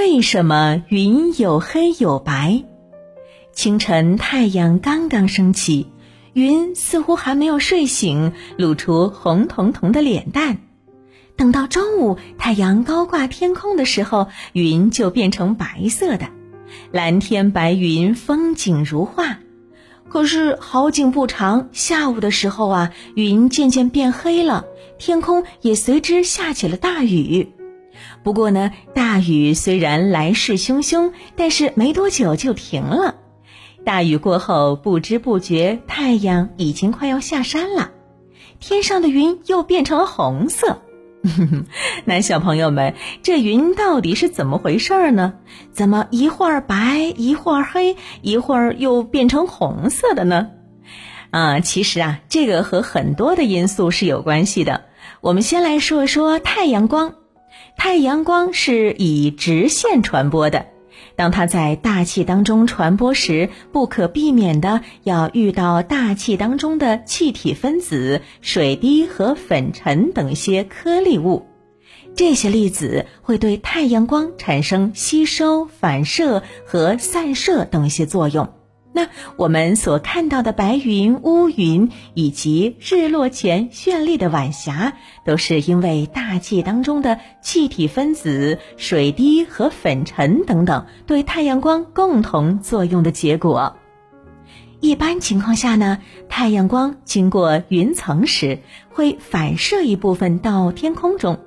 为什么云有黑有白？清晨太阳刚刚升起，云似乎还没有睡醒，露出红彤彤的脸蛋。等到中午，太阳高挂天空的时候，云就变成白色的，蓝天白云，风景如画。可是好景不长，下午的时候啊，云渐渐变黑了，天空也随之下起了大雨。不过呢，大雨虽然来势汹汹，但是没多久就停了。大雨过后，不知不觉太阳已经快要下山了，天上的云又变成了红色。那小朋友们，这云到底是怎么回事呢？怎么一会儿白，一会儿黑，一会儿又变成红色的呢？啊，其实啊，这个和很多的因素是有关系的。我们先来说一说太阳光。太阳光是以直线传播的。当它在大气当中传播时，不可避免的要遇到大气当中的气体分子、水滴和粉尘等一些颗粒物，这些粒子会对太阳光产生吸收、反射和散射等一些作用。那我们所看到的白云、乌云以及日落前绚丽的晚霞，都是因为大气当中的气体分子、水滴和粉尘等等对太阳光共同作用的结果。一般情况下呢，太阳光经过云层时，会反射一部分到天空中，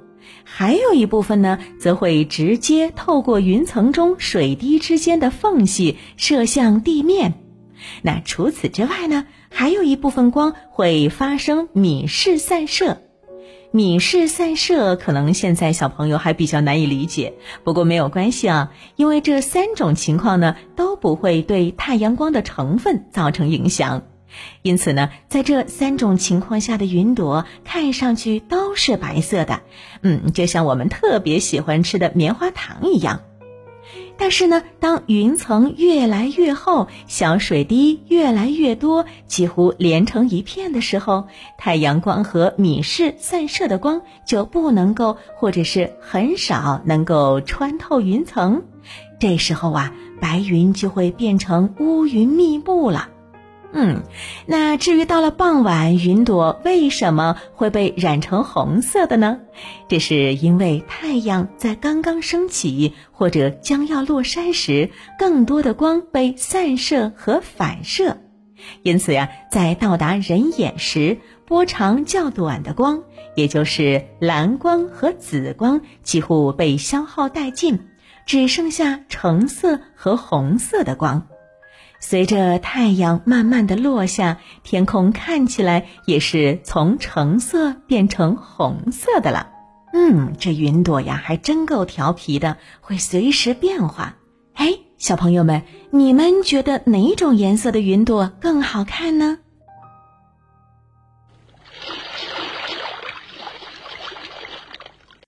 还有一部分呢，则会直接透过云层中水滴之间的缝隙射向地面。那除此之外呢，还有一部分光会发生敏式散射。敏式散射可能现在小朋友还比较难以理解，不过没有关系啊，因为这三种情况呢都不会对太阳光的成分造成影响。因此呢，在这三种情况下的云朵看上去都是白色的，嗯，就像我们特别喜欢吃的棉花糖一样。但是呢，当云层越来越厚，小水滴越来越多，几乎连成一片的时候，太阳光和米氏散射的光就不能够，或者是很少能够穿透云层。这时候啊，白云就会变成乌云密布了。嗯，那至于到了傍晚，云朵为什么会被染成红色的呢？这是因为太阳在刚刚升起或者将要落山时，更多的光被散射和反射，因此呀，在到达人眼时，波长较短的光，也就是蓝光和紫光，几乎被消耗殆尽，只剩下橙色和红色的光。随着太阳慢慢的落下，天空看起来也是从橙色变成红色的了。嗯，这云朵呀，还真够调皮的，会随时变化。哎，小朋友们，你们觉得哪种颜色的云朵更好看呢？